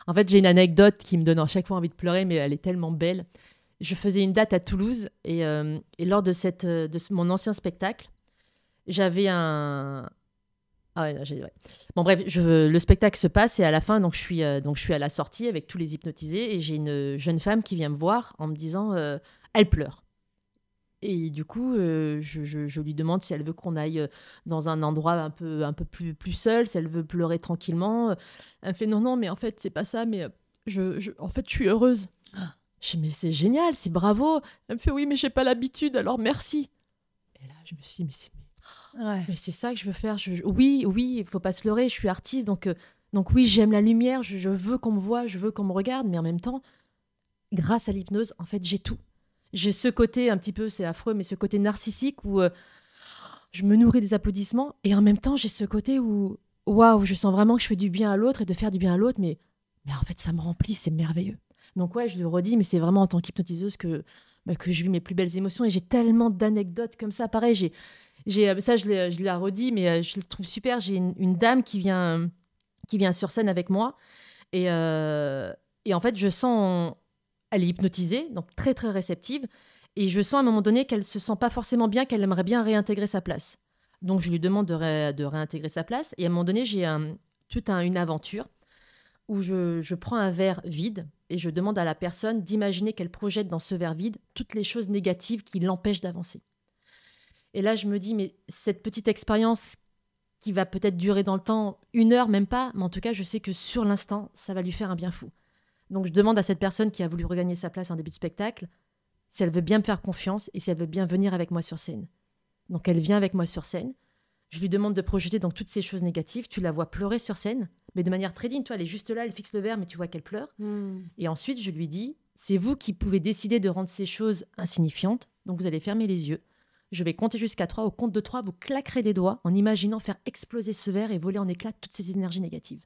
En fait, j'ai une anecdote qui me donne à chaque fois envie de pleurer, mais elle est tellement belle. Je faisais une date à Toulouse et, euh, lors de, cette, de mon ancien spectacle, j'avais un. Ah ouais, ouais. Bon, bref, je, le spectacle se passe et à la fin, donc je, suis, euh, donc je suis à la sortie avec tous les hypnotisés et j'ai une jeune femme qui vient me voir en me disant euh, Elle pleure. Et du coup, euh, je, lui demande si elle veut qu'on aille euh, dans un endroit un peu, un peu plus, plus seul, si elle veut pleurer tranquillement. Elle me fait non, non, mais en fait, c'est pas ça, mais euh, je, en fait, je suis heureuse. Ah. Je dis, mais c'est génial, c'est bravo. Elle me fait oui, mais j'ai pas l'habitude, alors merci. Et là, je me suis dit, mais c'est mais c'est ça que je veux faire. oui, oui, il faut pas se leurrer, je suis artiste, donc, donc oui, j'aime la lumière, je veux qu'on me voit, je veux qu'on me regarde, mais en même temps, grâce à l'hypnose, en fait, j'ai tout j'ai ce côté un petit peu, c'est affreux, mais ce côté narcissique où euh, je me nourris des applaudissements et en même temps j'ai ce côté où waouh, je sens vraiment que je fais du bien à l'autre et de faire du bien à l'autre, mais, mais en fait ça me remplit, c'est merveilleux. Donc ouais, je le redis, mais c'est vraiment en tant qu'hypnotiseuse que, bah, que je vis mes plus belles émotions et j'ai tellement d'anecdotes comme ça. Pareil, j'ai, j'ai euh, ça je je l'ai redit, mais euh, je le trouve super. J'ai une, dame qui vient, qui vient sur scène avec moi et, et en fait je sens elle est hypnotisée, donc très très réceptive. Et je sens à un moment donné qu'elle se sent pas forcément bien, qu'elle aimerait bien réintégrer sa place. Donc je lui demande de, réintégrer sa place. Et à un moment donné, j'ai un, toute une aventure où je, prends un verre vide et je demande à la personne d'imaginer qu'elle projette dans ce verre vide toutes les choses négatives qui l'empêchent d'avancer. Et là, je me dis, mais cette petite expérience qui va peut-être durer dans le temps, une heure, même pas, mais en tout cas, je sais que sur l'instant, ça va lui faire un bien fou. Donc, je demande à cette personne qui a voulu regagner sa place en début de spectacle si elle veut bien me faire confiance et si elle veut bien venir avec moi sur scène. Donc, elle vient avec moi sur scène. Je lui demande de projeter donc toutes ces choses négatives. Tu la vois pleurer sur scène, mais de manière très digne. Toi, elle est juste là, elle fixe le verre, mais tu vois qu'elle pleure. Hmm. Et ensuite, je lui dis c'est vous qui pouvez décider de rendre ces choses insignifiantes. Donc, vous allez fermer les yeux. Je vais compter jusqu'à 3. Au compte de 3, vous claquerez des doigts en imaginant faire exploser ce verre et voler en éclats toutes ces énergies négatives.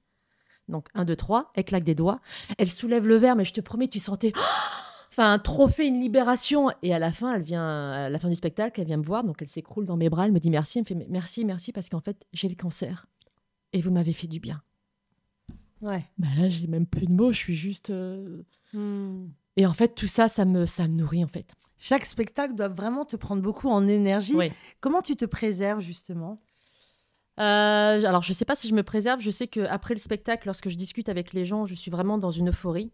Donc 1, 2, 3, elle claque des doigts. Elle soulève le verre, mais je te promets, tu sentais <gasps> enfin un trophée, une libération. Et à la fin, elle vient, à la fin du spectacle, elle vient me voir, donc elle s'écroule dans mes bras, elle me dit merci, elle me fait merci, merci, parce qu'en fait, j'ai le cancer. Et vous m'avez fait du bien. Ouais. Bah là, j'ai même plus de mots, je suis juste. euh, Hmm. Et en fait, tout ça, ça me, ça me nourrit, en fait. Chaque spectacle doit vraiment te prendre beaucoup en énergie. Oui. Comment tu te préserves justement? Euh, alors, je sais pas si je me préserve. Je sais qu'après le spectacle, lorsque je discute avec les gens, je suis vraiment dans une euphorie.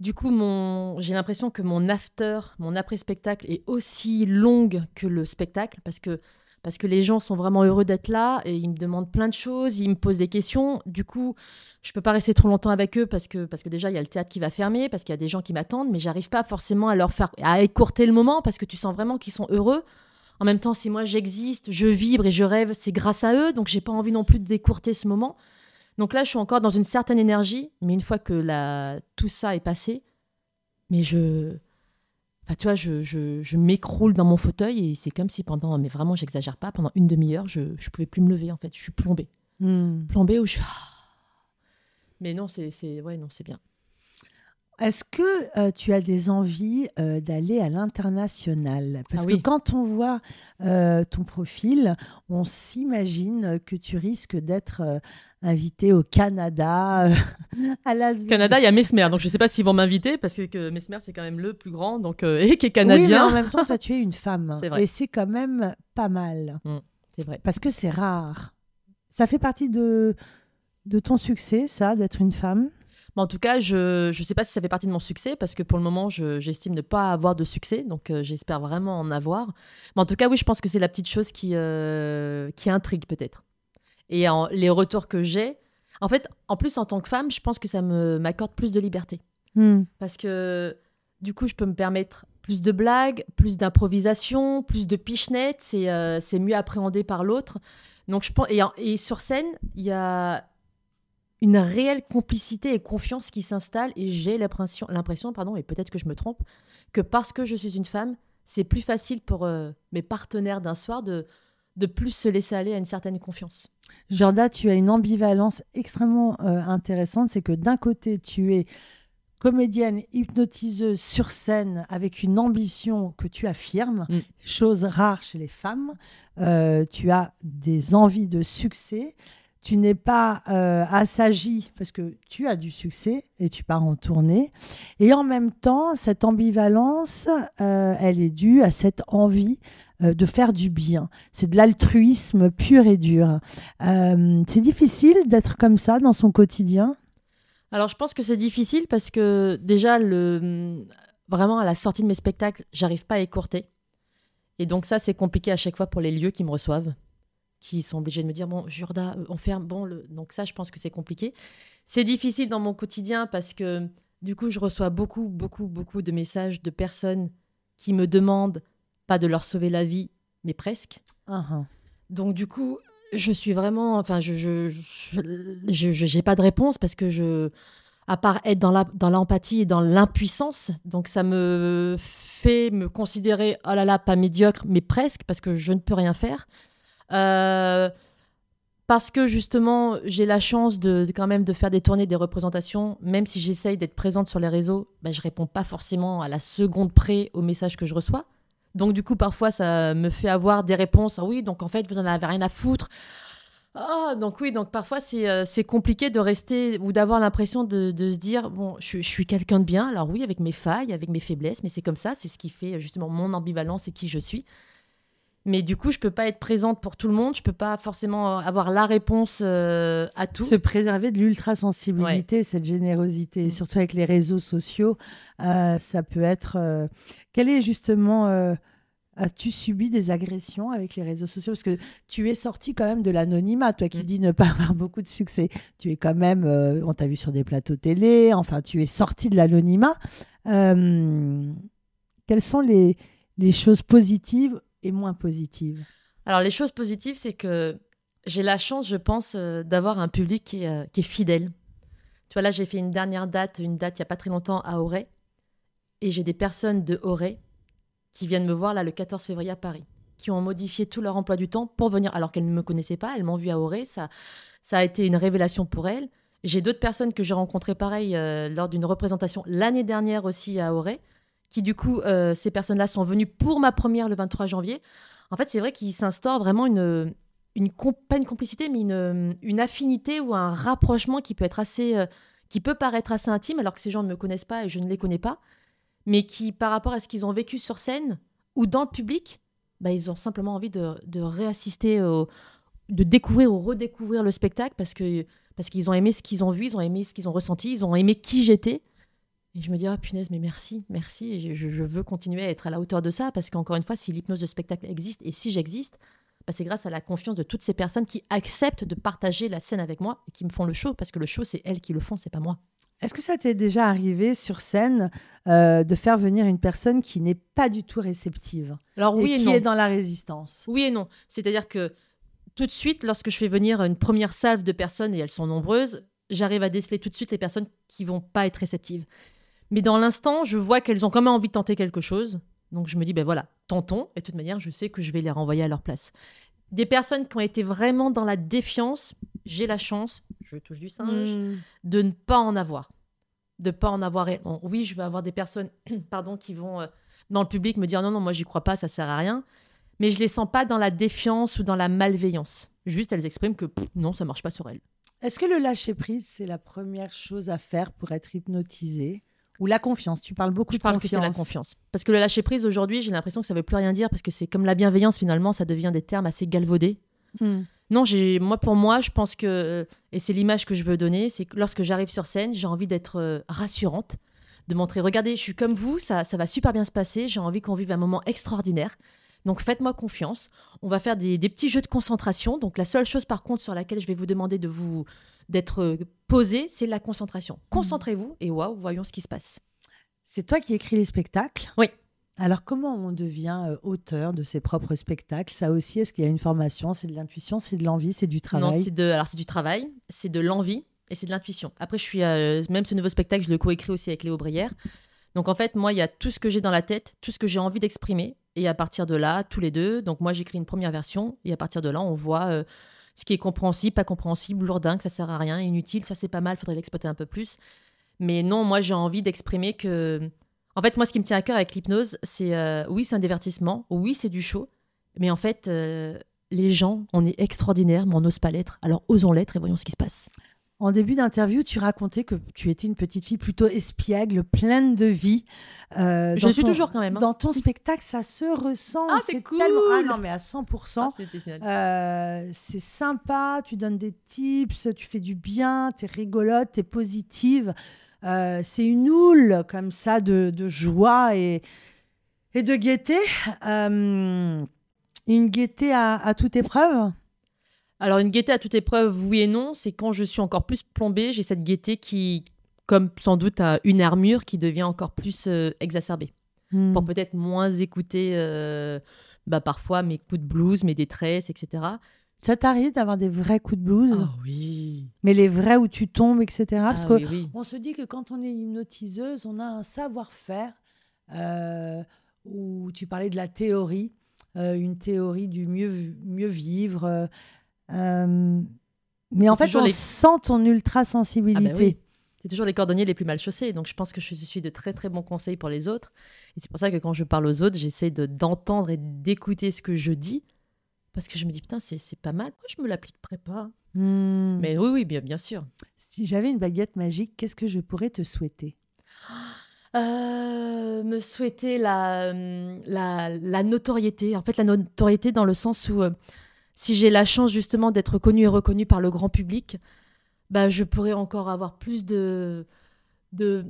Du coup, mon... j'ai l'impression que mon after, mon après-spectacle est aussi longue que le spectacle parce que, parce que les gens sont vraiment heureux d'être là et ils me demandent plein de choses, ils me posent des questions. Du coup, je peux pas rester trop longtemps avec eux parce que, parce que déjà, il y a le théâtre qui va fermer, parce qu'il y a des gens qui m'attendent, mais j'arrive pas forcément à leur faire, à écourter le moment parce que tu sens vraiment qu'ils sont heureux. En même temps, si moi j'existe, je vibre et je rêve, c'est grâce à eux, donc j'ai pas envie non plus de décourter ce moment. Donc là, je suis encore dans une certaine énergie, mais une fois que la... tout ça est passé, mais je. Enfin, tu vois, je, je, je m'écroule dans mon fauteuil et c'est comme si pendant, mais vraiment, j'exagère pas, pendant une demi-heure, je, je pouvais plus me lever en fait. Je suis plombée. Hmm. Plombée où je. Ah. Mais non, c'est. c'est- Ouais, non, c'est bien. Est-ce que euh, tu as des envies euh, d'aller à l'international? Parce Ah que quand on voit euh, ton profil, on s'imagine que tu risques d'être invité au Canada, <laughs> à Las Vegas. Canada, il y a Mesmer, donc je sais pas s'ils vont m'inviter parce que, que Mesmer, c'est quand même le plus grand donc, <laughs> et qui est Oui, mais canadien. en même temps, toi, tu es une femme. <laughs> C'est vrai. Et c'est quand même pas mal. C'est vrai. Parce que c'est rare. Ça fait partie de, de ton succès, ça, d'être une femme? Mais en tout cas, je ne sais pas si ça fait partie de mon succès, parce que pour le moment, je- j'estime ne pas avoir de succès, donc euh, j'espère vraiment en avoir. Mais en tout cas, oui, je pense que c'est la petite chose qui, euh, qui intrigue peut-être. Et en- les retours que j'ai, en fait, en plus, en tant que femme, je pense que ça me- m'accorde plus de liberté. Hmm. Parce que du coup, je peux me permettre plus de blagues, plus d'improvisation, plus de pichenette, c'est euh, c'est mieux appréhendé par l'autre. Donc je pense et, et sur scène, il y a une réelle complicité et confiance qui s'installe et j'ai l'impression pardon et peut-être que je me trompe que parce que je suis une femme, c'est plus facile pour euh, mes partenaires d'un soir de de plus se laisser aller à une certaine confiance. Jorda, tu as une ambivalence extrêmement euh, intéressante. C'est que d'un côté, tu es comédienne hypnotiseuse sur scène avec une ambition que tu affirmes, Mm. chose rare chez les femmes. Euh, tu as des envies de succès. Tu n'es pas euh, assagie parce que tu as du succès et tu pars en tournée. Et en même temps, cette ambivalence, euh, elle est due à cette envie euh, de faire du bien. C'est de l'altruisme pur et dur. Euh, c'est difficile d'être comme ça dans son quotidien? Alors, je pense que c'est difficile parce que déjà, vraiment à la sortie de mes spectacles, j'arrive pas à écourter. Et donc, ça, c'est compliqué à chaque fois pour les lieux qui me reçoivent, qui sont obligés de me dire Bon, Jurda, euh, on ferme. Bon, le... donc, ça, je pense que c'est compliqué. C'est difficile dans mon quotidien parce que du coup, je reçois beaucoup, beaucoup, beaucoup de messages de personnes qui me demandent pas de leur sauver la vie, mais presque. Ah. Donc du coup, je suis vraiment, enfin, je, je, j'ai pas de réponse parce que je, à part être dans la, dans l'empathie et dans l'impuissance, donc ça me fait me considérer, oh là là, pas médiocre, mais presque parce que je ne peux rien faire. Euh, parce que justement, j'ai la chance de, quand même de faire des tournées, des représentations, même si j'essaye d'être présente sur les réseaux, ben, je réponds pas forcément à la seconde près aux messages que je reçois. Donc du coup, parfois, ça me fait avoir des réponses. Ah oui, donc en fait, vous en avez rien à foutre. Ah, donc oui, donc parfois c'est euh, compliqué de rester ou d'avoir l'impression de, de se dire bon, je, je suis quelqu'un de bien. Alors oui, avec mes failles, avec mes faiblesses, mais c'est comme ça, c'est ce qui fait justement mon ambivalence et qui je suis. Mais du coup, je peux pas être présente pour tout le monde. Je peux pas forcément avoir la réponse euh, à tout. Se préserver de l'ultra-sensibilité, cette générosité, Mm. surtout avec les réseaux sociaux, euh, ça peut être. euh, Quel est justement. euh, As-tu subi des agressions avec les réseaux sociaux? Parce que tu es sorti quand même de l'anonymat, toi qui Mm. dis ne pas avoir beaucoup de succès. Tu es quand même, euh, on t'a vu sur des plateaux télé, enfin, tu es sorti de l'anonymat. Euh, quelles sont les, les choses positives moins positives Alors, les choses positives, c'est que j'ai la chance, je pense, euh, d'avoir un public qui est, euh, qui est fidèle. Tu vois, là, j'ai fait une dernière date, une date il n'y a pas très longtemps à Auray. Et j'ai des personnes de Auray qui viennent me voir là le 14 février à Paris, qui ont modifié tout leur emploi du temps pour venir, alors qu'elles ne me connaissaient pas, elles m'ont vu à Auray. Ça, ça a été une révélation pour elles. J'ai d'autres personnes que j'ai rencontrées pareil euh, lors d'une représentation l'année dernière aussi à Auray, qui du coup, euh, ces personnes-là sont venues pour ma première le 23 janvier. En fait, c'est vrai qu'il s'instaure vraiment une, une pas une complicité, mais une, une affinité ou un rapprochement qui peut être assez, euh, qui peut paraître assez intime, alors que ces gens ne me connaissent pas et je ne les connais pas, mais qui, par rapport à ce qu'ils ont vécu sur scène ou dans le public, bah, ils ont simplement envie de, de réassister, au- de découvrir ou redécouvrir le spectacle parce que parce qu'ils ont aimé ce qu'ils ont vu, ils ont aimé ce qu'ils ont ressenti, ils ont aimé qui j'étais. Et je me dis, ah punaise, mais merci, merci. Et je, je- je veux continuer à être à la hauteur de ça parce qu'encore une fois, si l'hypnose de spectacle existe et si j'existe, bah, c'est grâce à la confiance de toutes ces personnes qui acceptent de partager la scène avec moi et qui me font le show parce que le show, c'est elles qui le font, c'est pas moi. Est-ce que ça t'est déjà arrivé sur scène euh, de faire venir une personne qui n'est pas du tout réceptive Alors oui et et, qui non. est dans la résistance? Oui et non. C'est-à-dire que tout de suite, lorsque je fais venir une première salve de personnes, et elles sont nombreuses, j'arrive à déceler tout de suite les personnes qui vont pas être réceptives. Mais dans l'instant, je vois qu'elles ont quand même envie de tenter quelque chose. Donc je me dis, ben voilà, tentons. Et de toute manière, je sais que je vais les renvoyer à leur place. Des personnes qui ont été vraiment dans la défiance, j'ai la chance, je touche du singe, Hmm. de ne pas en avoir. De pas en avoir. Bon, oui, je vais avoir des personnes <clears throat> pardon, qui vont euh, dans le public me dire non, non, moi j'y crois pas, ça sert à rien. Mais je les sens pas dans la défiance ou dans la malveillance. Juste, elles expriment que pff, non, ça marche pas sur elles. Est-ce que le lâcher-prise, c'est la première chose à faire pour être hypnotisé Ou la confiance Tu parles beaucoup Je de parle que c'est confiance. la confiance. Parce que le lâcher prise aujourd'hui, j'ai l'impression que ça veut plus rien dire parce que c'est comme la bienveillance finalement, ça devient des termes assez galvaudés. Hmm. Non, j'ai moi pour moi, je pense que et c'est l'image que je veux donner, c'est que lorsque j'arrive sur scène, j'ai envie d'être euh, rassurante, de montrer regardez, je suis comme vous, ça ça va super bien se passer, j'ai envie qu'on vive un moment extraordinaire. Donc faites-moi confiance. On va faire des, des petits jeux de concentration. Donc la seule chose par contre sur laquelle je vais vous demander de vous d'être euh, posé, c'est la concentration. Concentrez-vous et waouh, voyons ce qui se passe. C'est toi qui écris les spectacles? Oui. Alors, comment on devient euh, auteur de ses propres spectacles? Ça aussi, est-ce qu'il y a une formation? C'est de l'intuition, c'est de l'envie, c'est du Non, travail? c'est de alors c'est du travail, c'est de l'envie et c'est de l'intuition. Après je suis euh, même ce nouveau spectacle, je le coécris aussi avec Léo Brière. Donc en fait, moi il y a tout ce que j'ai dans la tête, tout ce que j'ai envie d'exprimer et à partir de là, tous les deux, donc moi j'écris une première version et à partir de là, on voit euh, ce qui est compréhensible, pas compréhensible, lourdingue, ça sert à rien, inutile, ça c'est pas mal, faudrait l'exploiter un peu plus. Mais non, moi j'ai envie d'exprimer que en fait, moi ce qui me tient à cœur avec l'hypnose, c'est euh, oui, c'est un divertissement, oui, c'est du show, mais en fait euh, les gens, on est extraordinaires, mais on n'ose pas l'être. Alors osons l'être et voyons ce qui se passe. En début d'interview, tu racontais que tu étais une petite fille plutôt espiègle, pleine de vie. Euh, Je suis ton- toujours quand même, hein. Dans ton spectacle, ça se ressent. Ah, c'est cool tellement... Ah non, mais à 100%. Ah. Euh, c'est sympa, tu donnes des tips, tu fais du bien, tu es rigolote, tu es positive. Euh, c'est une houle comme ça de, de joie et, et de gaieté. Euh, une gaieté à, à toute épreuve. Alors une gaieté à toute épreuve, oui et non, c'est quand je suis encore plus plombée, j'ai cette gaieté qui, comme sans doute à une armure, qui devient encore plus euh, exacerbée. Hmm. Pour peut-être moins écouter euh, bah, parfois mes coups de blues, mes détresses, etc. Ça t'arrive d'avoir des vrais coups de blues, Oh oui. mais les vrais où tu tombes, etc. Parce Ah que oui, oui. on se dit que quand on est hypnotiseuse, on a un savoir-faire euh, où tu parlais de la théorie, euh, une théorie du mieux, mieux vivre. Euh, euh, mais en fait, on les- sent ton Ah bah ultra-sensibilité. oui. C'est toujours les cordonniers les plus mal chaussés, donc je pense que je suis de très très bons conseils pour les autres. Et c'est pour ça que quand je parle aux autres, j'essaie de- d'entendre et d'écouter ce que je dis, parce que je me dis, putain, c'est pas mal, pourquoi je me l'appliquerais pas Hmm. Mais oui, oui, bien, bien sûr. Si j'avais une baguette magique, qu'est-ce que je pourrais te souhaiter? Euh, me souhaiter la, la, notoriété. En fait, la notoriété dans le sens où si j'ai la chance justement d'être connue et reconnue par le grand public, bah, je pourrais encore avoir plus de, de,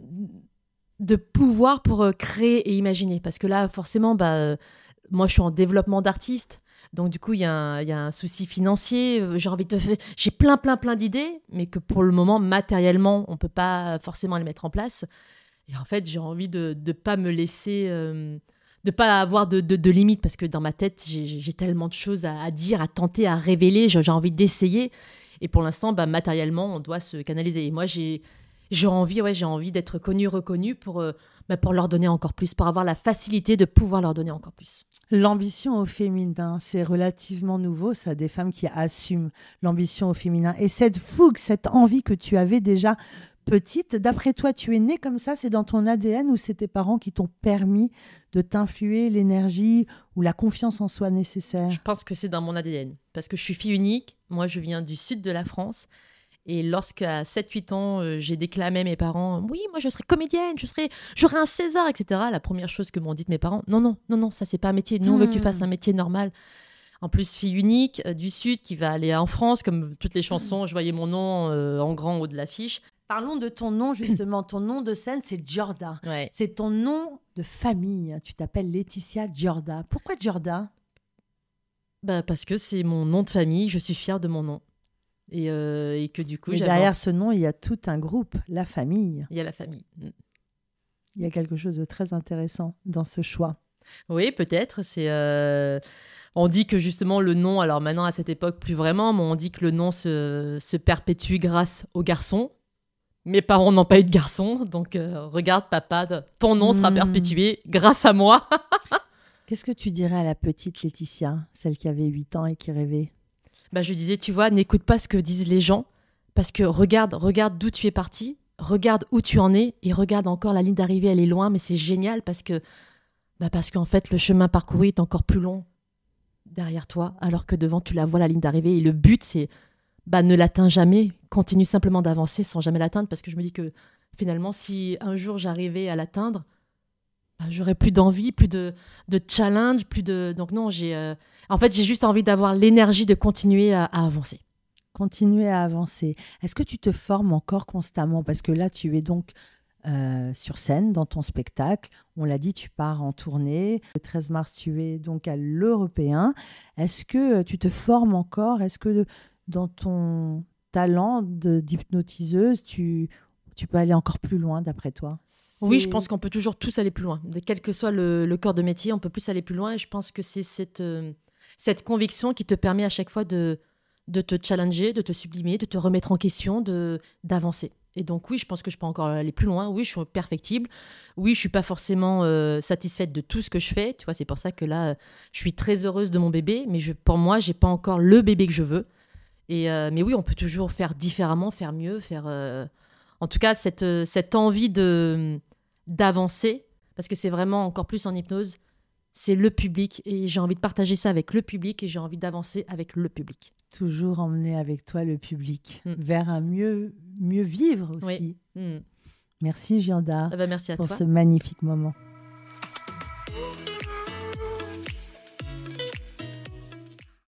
de pouvoir pour créer et imaginer. Parce que là, forcément, bah, moi, je suis en développement d'artiste. Donc du coup, il y, a un souci financier. Euh, j'ai envie de, j'ai plein, plein, plein d'idées, mais que pour le moment, matériellement, on peut pas forcément les mettre en place. Et en fait, j'ai envie de ne pas me laisser, euh, de pas avoir de, de, limites, parce que dans ma tête, j'ai tellement de choses à, dire, à tenter, à révéler. J'ai envie d'essayer. Et pour l'instant, bah, matériellement, on doit se canaliser. Et moi, j'ai envie, ouais, envie d'être connue, reconnue pour, euh, bah, pour leur donner encore plus, pour avoir la facilité de pouvoir leur donner encore plus. L'ambition au féminin, c'est relativement nouveau, ça, des femmes qui assument l'ambition au féminin. Et cette fougue, cette envie que tu avais déjà petite, d'après toi, tu es née comme ça, c'est dans ton ADN ou c'est tes parents qui t'ont permis de t'influer l'énergie ou la confiance en soi nécessaire? Je pense que c'est dans mon ADN, parce que je suis fille unique, moi je viens du sud de la France. Et lorsqu'à 7-8 ans, euh, j'ai déclamé à mes parents Oui, moi je serai comédienne, je serai, j'aurai un César, etc. La première chose que m'ont dit mes parents Non, non, non, non, ça c'est pas un métier. Nous, on veut que tu fasses un hmm. métier normal. En plus, fille unique euh, du Sud qui va aller en France, comme toutes les chansons, je voyais mon nom euh, en grand haut de l'affiche. Parlons de ton nom, justement. ton nom de scène, c'est Giorda. C'est ton nom de famille. Tu t'appelles Laetitia Giorda. Pourquoi Giorda? Bah Parce que c'est mon nom de famille. Je suis fière de mon nom. Euh, et, que du coup. derrière ce nom, il y a tout un groupe, la famille. Il y a la famille. Mm. Il y a quelque chose de très intéressant dans ce choix. Oui, peut-être. C'est. Euh, on dit que justement le nom, alors maintenant à cette époque plus vraiment, mais on dit que le nom se, se perpétue grâce aux garçons. Mes parents n'ont pas eu de garçon, donc euh, regarde papa, ton nom sera hmm. perpétué grâce à moi. <laughs> Qu'est-ce que tu dirais à la petite Laetitia, celle qui avait 8 ans et qui rêvait? Bah, je disais, tu vois, n'écoute pas ce que disent les gens, parce que regarde, regarde d'où tu es parti, regarde où tu en es, et regarde encore la ligne d'arrivée, elle est loin, mais c'est génial parce que, bah parce qu'en fait, le chemin parcouru est encore plus long derrière toi, alors que devant, tu la vois la ligne d'arrivée, et le but, c'est, bah, ne l'atteins jamais, continue simplement d'avancer sans jamais l'atteindre, parce que je me dis que finalement, si un jour j'arrivais à l'atteindre, bah, j'aurais plus d'envie, plus de, challenge, plus de. Donc non, j'ai. Euh, en fait, j'ai juste envie d'avoir l'énergie de continuer à, avancer. Continuer à avancer. Est-ce que tu te formes encore constamment? Parce que là, tu es donc euh, sur scène dans ton spectacle. On l'a dit, tu pars en tournée. Le 13 mars, tu es donc à l'Européen. Est-ce que euh, tu te formes encore? Est-ce que dans ton talent d'hypnotiseuse, tu, tu peux aller encore plus loin d'après toi? Oui, je pense qu'on peut toujours tous aller plus loin. Quel que soit le, corps de métier, on peut plus aller plus loin. Et je pense que c'est cette, euh, cette conviction qui te permet à chaque fois de, de te challenger, de te sublimer, de te remettre en question, d'avancer. Et donc oui, je pense que je peux encore aller plus loin. Oui, je suis perfectible. Oui, je suis pas forcément euh, satisfaite de tout ce que je fais. Tu vois, c'est pour ça que là, je suis très heureuse de mon bébé, mais je, pour moi, j'ai pas encore le bébé que je veux. Et euh, mais oui, on peut toujours faire différemment, faire mieux, faire en tout cas, cette, euh, cette envie de d'avancer, parce que c'est vraiment encore plus en hypnose, c'est le public et j'ai envie de partager ça avec le public et j'ai envie d'avancer avec le public. Toujours emmener avec toi le public mm. vers un mieux, mieux vivre aussi. Mm. Merci Gianda ah bah, merci pour ce magnifique moment.